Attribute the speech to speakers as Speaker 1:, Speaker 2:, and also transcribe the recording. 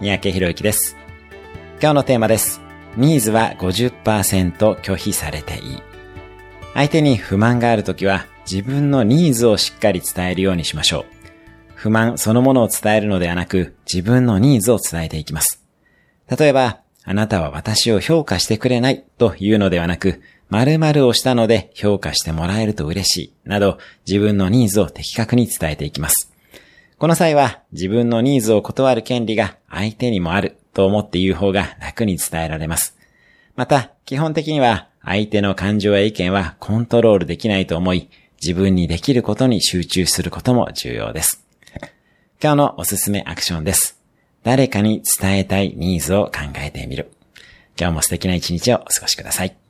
Speaker 1: 三宅博之です。今日のテーマです。ニーズは50%拒否されていい。相手に不満があるときは自分のニーズをしっかり伝えるようにしましょう。不満そのものを伝えるのではなく自分のニーズを伝えていきます。例えば、あなたは私を評価してくれないというのではなく、〇〇をしたので評価してもらえると嬉しい、など自分のニーズを的確に伝えていきます。この際は自分のニーズを断る権利が相手にもあると思って言う方が楽に伝えられます。また、基本的には相手の感情や意見はコントロールできないと思い、自分にできることに集中することも重要です。今日のおすすめアクションです。誰かに伝えたいニーズを考えてみる。今日も素敵な一日をお過ごしください。